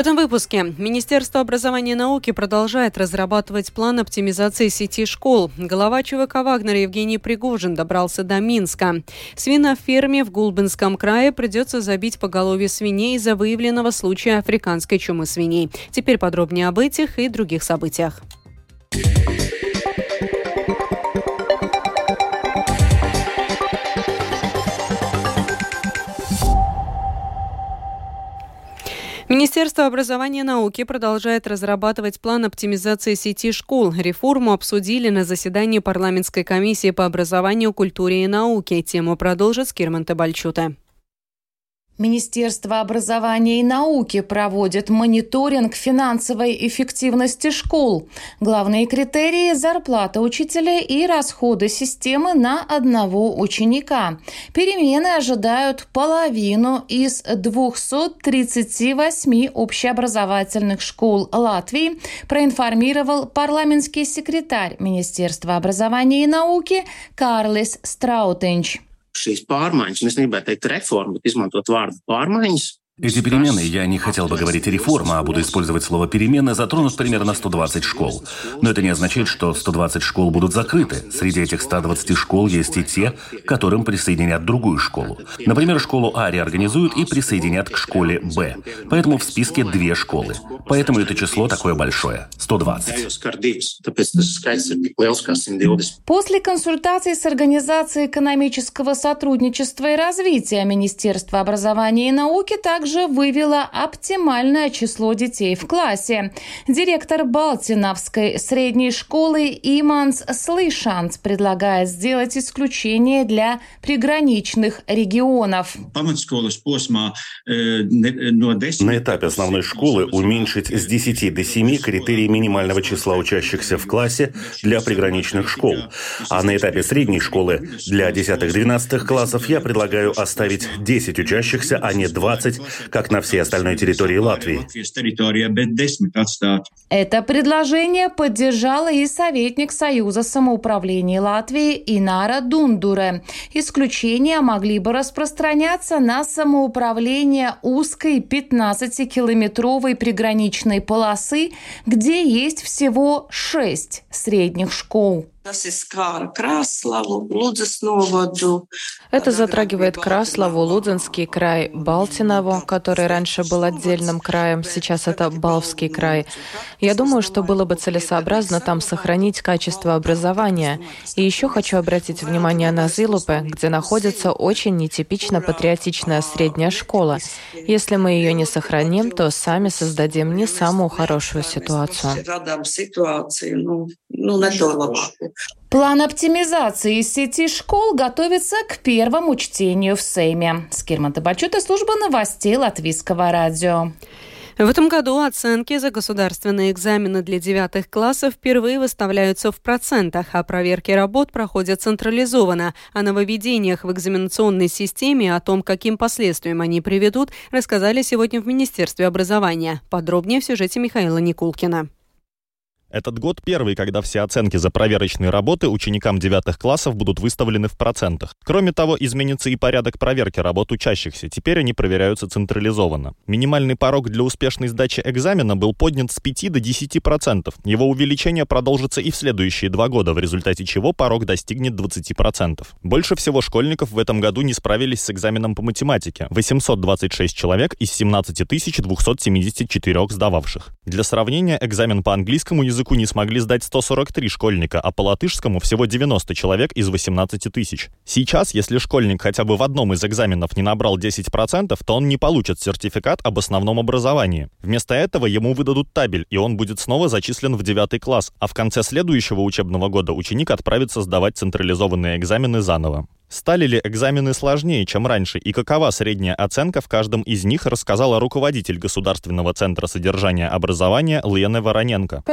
этом выпуске Министерство образования и науки продолжает разрабатывать план оптимизации сети школ. Глава ЧВК «Вагнер» Евгений Пригожин добрался до Минска. Свиноферме в Гулбинском крае придется забить поголовье свиней из-за выявленного случая африканской чумы свиней. Теперь подробнее об этих и других событиях. Министерство образования и науки продолжает разрабатывать план оптимизации сети школ. Реформу обсудили на заседании парламентской комиссии по образованию, культуре и науке. Тему продолжит Скирман Табальчута. Министерство образования и науки проводит мониторинг финансовой эффективности школ. Главные критерии – зарплата учителя и расходы системы на одного ученика. Перемены ожидают половину из 238 общеобразовательных школ Латвии, проинформировал парламентский секретарь Министерства образования и науки Карлис Страутиньш šīs pārmaiņas, un es negribētu teikt reformu, bet izmantot vārdu pārmaiņas, Эти перемены, я не хотел бы говорить реформа, а буду использовать слово перемены, затронут примерно 120 школ. Но это не означает, что 120 школ будут закрыты. Среди этих 120 школ есть и те, которым присоединят другую школу. Например, школу А реорганизуют и присоединят к школе Б. Поэтому в списке две школы. Поэтому это число такое большое – 120. После консультаций с Организацией экономического сотрудничества и развития Министерства образования и науки также также вывела оптимальное число детей в классе. Директор Балтиновской средней школы Иманс Слышанц предлагает сделать исключение для приграничных регионов. На этапе основной школы уменьшить с 10 до 7 критерии минимального числа учащихся в классе для приграничных школ. А на этапе средней школы для 10-12 классов я предлагаю оставить 10 учащихся, а не 20, как на всей остальной территории Латвии. Это предложение поддержала и советник Союза самоуправления Латвии Инара Дундуре. Исключения могли бы распространяться на самоуправление узкой 15-километровой приграничной полосы, где есть всего шесть средних школ. Это затрагивает Краслову, Лудзенский край, Балтинову, который раньше был отдельным краем, сейчас это Балвский край. Я думаю, что было бы целесообразно там сохранить качество образования. И еще хочу обратить внимание на Зилупе, где находится очень нетипично патриотичная средняя школа. Если мы ее не сохраним, то сами создадим не самую хорошую ситуацию. План оптимизации сети школ готовится к первому чтению в Сейме. Скирман Табачута, служба новостей Латвийского радио. В этом году оценки за государственные экзамены для девятых классов впервые выставляются в процентах, а проверки работ проходят централизованно. О нововведениях в экзаменационной системе и о том, каким последствиям они приведут, рассказали сегодня в Министерстве образования. Подробнее в сюжете Михаила Никулкина. Этот год первый, когда все оценки за проверочные работы ученикам девятых классов будут выставлены в процентах. Кроме того, изменится и порядок проверки работ учащихся. Теперь они проверяются централизованно. Минимальный порог для успешной сдачи экзамена был поднят с 5 до 10%. Его увеличение продолжится и в следующие два года, в результате чего порог достигнет 20%. Больше всего школьников в этом году не справились с экзаменом по математике. 826 человек из 17 274 сдававших. Для сравнения, экзамен по английскому языку языку не смогли сдать 143 школьника, а по латышскому всего 90 человек из 18 тысяч. Сейчас, если школьник хотя бы в одном из экзаменов не набрал 10%, то он не получит сертификат об основном образовании. Вместо этого ему выдадут табель, и он будет снова зачислен в 9 класс, а в конце следующего учебного года ученик отправится сдавать централизованные экзамены заново. Стали ли экзамены сложнее, чем раньше, и какова средняя оценка в каждом из них, рассказала руководитель Государственного центра содержания образования Лена Вороненко.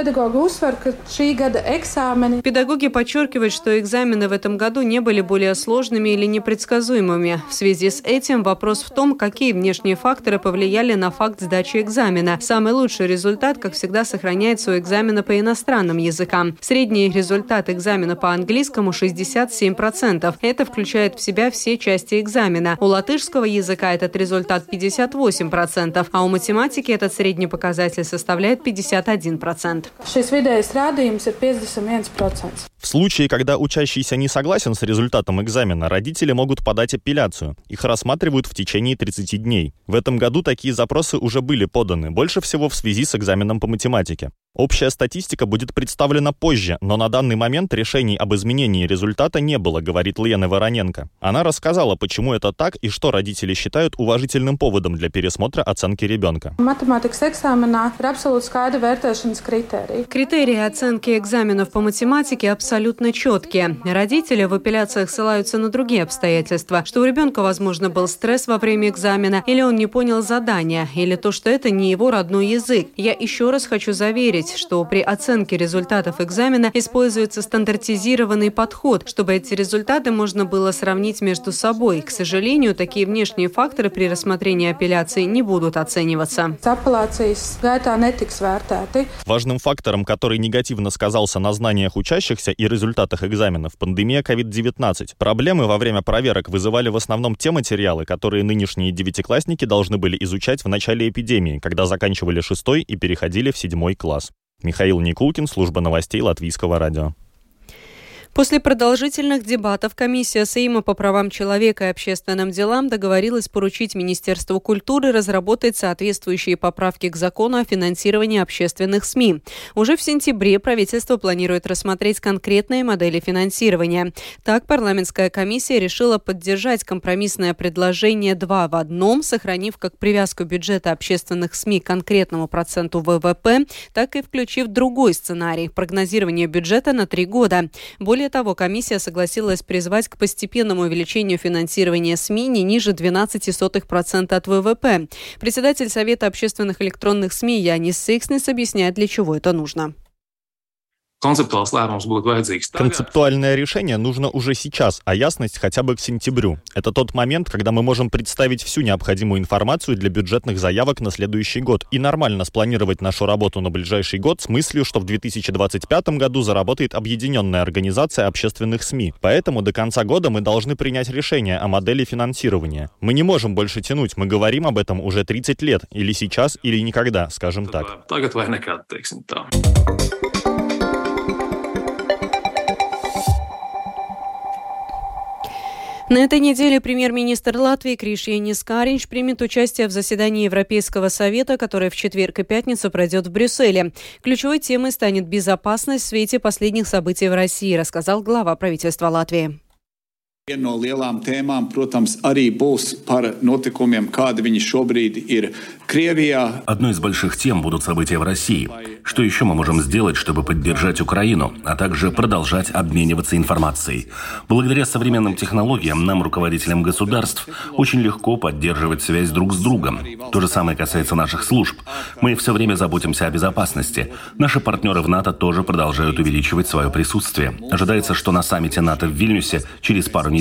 Педагоги подчеркивают, что экзамены в этом году не были более сложными или непредсказуемыми. В связи с этим вопрос в том, какие внешние факторы повлияли на факт сдачи экзамена. Самый лучший результат, как всегда, сохраняется у экзамена по иностранным языкам. Средний результат экзамена по английскому 67%. Это включает включает в себя все части экзамена. У латышского языка этот результат 58%, а у математики этот средний показатель составляет 51%. Šis vidējais rādījums ir 51%. В случае, когда учащийся не согласен с результатом экзамена, родители могут подать апелляцию. Их рассматривают в течение 30 дней. В этом году такие запросы уже были поданы, больше всего в связи с экзаменом по математике. Общая статистика будет представлена позже, но на данный момент решений об изменении результата не было, говорит Лена Вороненко. Она рассказала, почему это так и что родители считают уважительным поводом для пересмотра оценки ребенка. Критерии оценки экзаменов по математике абсолютно четкие. Родители в апелляциях ссылаются на другие обстоятельства, что у ребенка, возможно, был стресс во время экзамена, или он не понял задания, или то, что это не его родной язык. Я еще раз хочу заверить, что при оценке результатов экзамена используется стандартизированный подход, чтобы эти результаты можно было сравнить между собой. К сожалению, такие внешние факторы при рассмотрении апелляции не будут оцениваться. Важным фактором, который негативно сказался на знаниях учащихся и результатах экзаменов, пандемия COVID-19. Проблемы во время проверок вызывали в основном те материалы, которые нынешние девятиклассники должны были изучать в начале эпидемии, когда заканчивали шестой и переходили в седьмой класс. Михаил Никулкин, служба новостей Латвийского радио. После продолжительных дебатов комиссия Сейма по правам человека и общественным делам договорилась поручить Министерству культуры разработать соответствующие поправки к закону о финансировании общественных СМИ. Уже в сентябре правительство планирует рассмотреть конкретные модели финансирования. Так, парламентская комиссия решила поддержать компромиссное предложение два в одном, сохранив как привязку бюджета общественных СМИ к конкретному проценту ВВП, так и включив другой сценарий – прогнозирование бюджета на три года. Более того, комиссия согласилась призвать к постепенному увеличению финансирования СМИ не ниже 12% от ВВП. Председатель Совета общественных электронных СМИ Янис Сикснес объясняет, для чего это нужно. Konceptuāls lēmums būtu vajadzīgs tagad. Концептуальное решение нужно уже сейчас, а ясность хотя бы к сентябрю. Это тот момент, когда мы можем представить всю необходимую информацию для бюджетных заявок на следующий год и нормально спланировать нашу работу на ближайший год с мыслью, что в 2025 году заработает объединенная организация общественных СМИ. Поэтому до конца года мы должны принять решение о модели финансирования. Мы не можем больше тянуть, мы говорим об этом уже 30 лет, или сейчас, или никогда, скажем так. Tagad vai nekad, teiksim tā. На этой неделе премьер-министр Латвии Криш Янис Каринч примет участие в заседании Европейского совета, которое в четверг и пятницу пройдет в Брюсселе. Ключевой темой станет безопасность в свете последних событий в России, рассказал глава правительства Латвии. Viena no lielām tēmām, protams, arī būs par notikumiem, kādi viņi šobrīd ir Krievijā. Одной из больших тем будут события в России. Что еще мы можем сделать, чтобы поддержать Украину, а также продолжать обмениваться информацией? Благодаря современным технологиям нам, руководителям государств, очень легко поддерживать связь друг с другом. То же самое касается наших служб. Мы все время заботимся о безопасности. Наши партнеры в НАТО тоже продолжают увеличивать свое присутствие. Ожидается, что на саммите НАТО в Вильнюсе через пару недель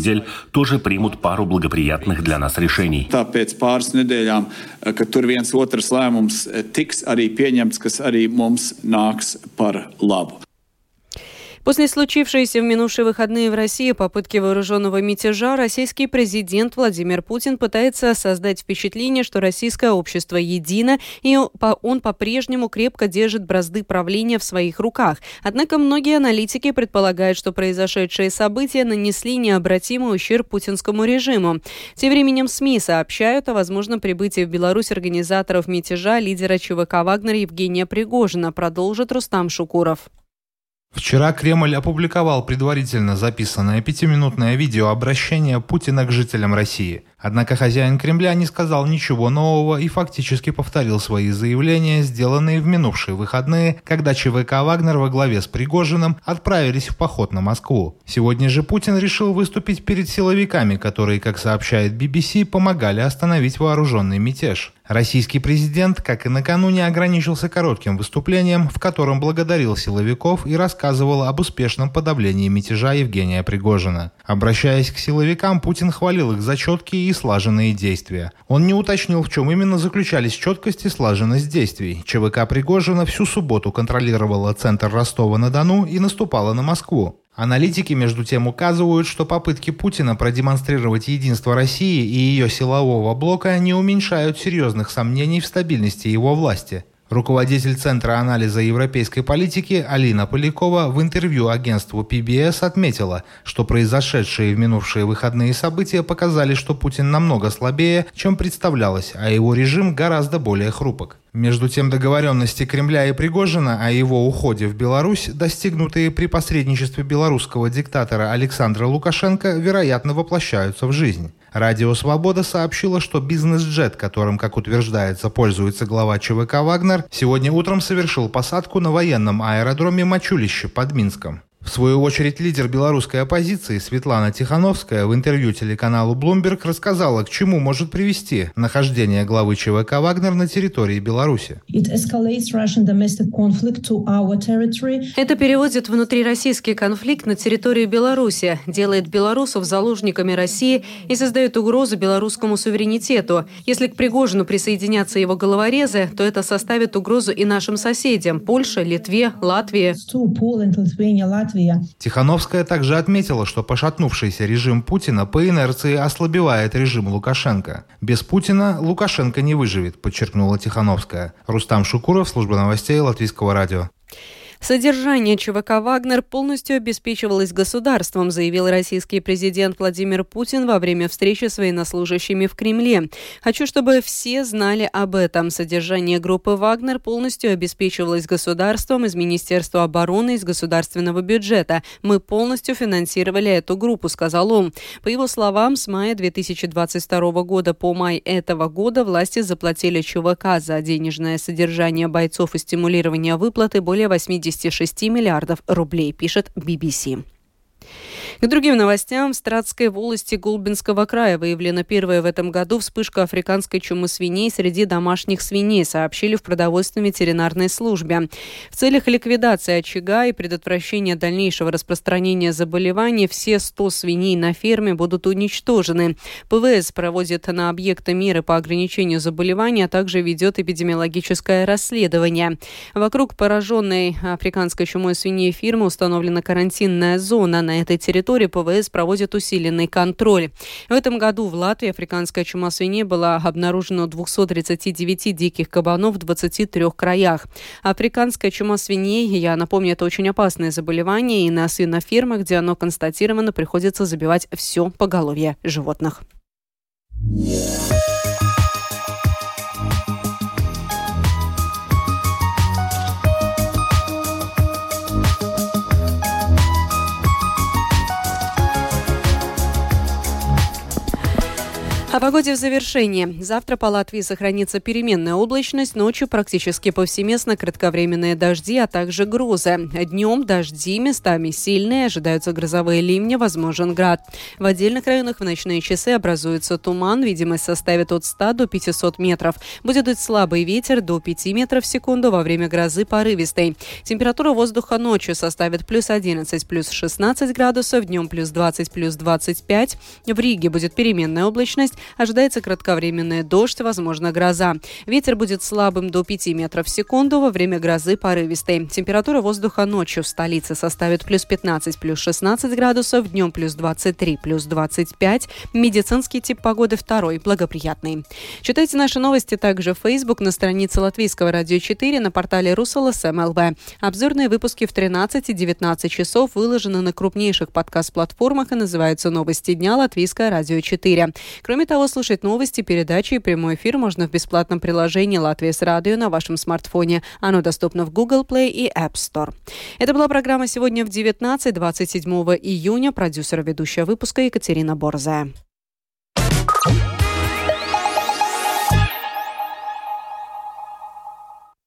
тоже примут пару благоприятных для нас решений. Tāpēc pāris nedēļām, eh, kad tur viens otrs lēmums eh, tiks arī pieņemts, kas arī mums nāks par labu. После случившейся в минувшие выходные в России попытки вооруженного мятежа, российский президент Владимир Путин пытается создать впечатление, что российское общество едино, и он по-прежнему крепко держит бразды правления в своих руках. Однако многие аналитики предполагают, что произошедшие события нанесли необратимый ущерб путинскому режиму. Тем временем СМИ сообщают о возможном прибытии в Беларусь организаторов мятежа лидера ЧВК «Вагнер» Евгения Пригожина, продолжит Рустам Шукуров. Вчера Кремль опубликовал предварительно записанное пятиминутное видеообращение Путина к жителям России. Однако хозяин Кремля не сказал ничего нового и фактически повторил свои заявления, сделанные в минувшие выходные, когда ЧВК «Вагнер» во главе с Пригожиным отправились в поход на Москву. Сегодня же Путин решил выступить перед силовиками, которые, как сообщает BBC, помогали остановить вооруженный мятеж. Российский президент, как и накануне, ограничился коротким выступлением, в котором благодарил силовиков и рассказывал об успешном подавлении мятежа Евгения Пригожина. Обращаясь к силовикам, Путин хвалил их за четкие и слаженные действия. Он не уточнил, в чем именно заключались четкость и слаженность действий. ЧВК Пригожина всю субботу контролировала центр Ростова-на-Дону и наступала на Москву. Аналитики, между тем, указывают, что попытки Путина продемонстрировать единство России и ее силового блока не уменьшают серьезных сомнений в стабильности его власти – Руководитель Центра анализа европейской политики Алина Полякова в интервью агентству PBS отметила, что произошедшие в минувшие выходные события показали, что Путин намного слабее, чем представлялось, а его режим гораздо более хрупок. Между тем договоренности Кремля и Пригожина о его уходе в Беларусь, достигнутые при посредничестве белорусского диктатора Александра Лукашенко, вероятно воплощаются в жизнь. Радио «Свобода» сообщило, что бизнес-джет, которым, как утверждается, пользуется глава ЧВК «Вагнер», сегодня утром совершил посадку на военном аэродроме Мачулище под Минском. В свою очередь, лидер белорусской оппозиции Светлана Тихановская в интервью телеканалу Bloomberg рассказала, к чему может привести нахождение главы ЧВК «Вагнер» на территории Беларуси. Это переводит внутрироссийский конфликт на территории Беларуси, делает белорусов заложниками России и создает угрозу белорусскому суверенитету. Если к Пригожину присоединятся его головорезы, то это составит угрозу и нашим соседям – Польше, Литве, Латвии. Латвия. Тихановская также отметила, что пошатнувшийся режим Путина по инерции ослабевает режим Лукашенко. Без Путина Лукашенко не выживет, подчеркнула Тихановская. Рустам Шукуров, служба новостей Латвийского радио. Содержание ЧВК «Вагнер» полностью обеспечивалось государством, заявил российский президент Владимир Путин во время встречи с военнослужащими в Кремле. Хочу, чтобы все знали об этом. Содержание группы «Вагнер» полностью обеспечивалось государством из Министерства обороны, из государственного бюджета. Мы полностью финансировали эту группу, сказал он. По его словам, с мая 2022 года по май этого года власти заплатили ЧВК за денежное содержание бойцов и стимулирование выплаты более 80 56 миллиардов рублей, пишет BBC. К другим новостям. В Стратской волости Гулбинского края выявлена первая в этом году вспышка африканской чумы свиней среди домашних свиней, сообщили в продовольственной ветеринарной службе. В целях ликвидации очага и предотвращения дальнейшего распространения заболеваний все 100 свиней на ферме будут уничтожены. ПВС проводит на объекте меры по ограничению заболеваний, а также ведет эпидемиологическое расследование. Вокруг пораженной африканской чумой свиней фирмы установлена карантинная зона. На этой территории территории ПВС проводит усиленный контроль. В этом году в Латвии африканская чума свиней была обнаружена у 239 диких кабанов в 23 краях. Африканская чума свиней, я напомню, это очень опасное заболевание, и на свинофермах, где оно констатировано, приходится забивать все поголовье животных. О погоде в завершении. Завтра по Латвии сохранится переменная облачность, ночью практически повсеместно кратковременные дожди, а также грозы. Днем дожди, местами сильные, ожидаются грозовые ливни, возможен град. В отдельных районах в ночные часы образуется туман, видимость составит от 100 до 500 метров. Будет дуть слабый ветер до 5 метров в секунду во время грозы порывистой. Температура воздуха ночью составит плюс 11, плюс 16 градусов, днем плюс 20, плюс 25. В Риге будет переменная облачность, Ожидается кратковременный дождь, возможно гроза. Ветер будет слабым до 5 метров в секунду, во время грозы порывистой. Температура воздуха ночью в столице составит плюс 15, плюс 16 градусов, днем плюс 23, плюс 25. Медицинский тип погоды второй, благоприятный. Читайте наши новости также в Facebook на странице Латвийского радио 4 на портале РусЛС МЛВ. Обзорные выпуски в 13 и 19 часов выложены на крупнейших подкаст-платформах и называются «Новости дня» Латвийское радио 4. Кроме того, того, слушать новости, передачи и прямой эфир можно в бесплатном приложении «Латвия с радио» на вашем смартфоне. Оно доступно в Google Play и App Store. Это была программа сегодня в 19-27 июня. Продюсер ведущая выпуска Екатерина Борзая.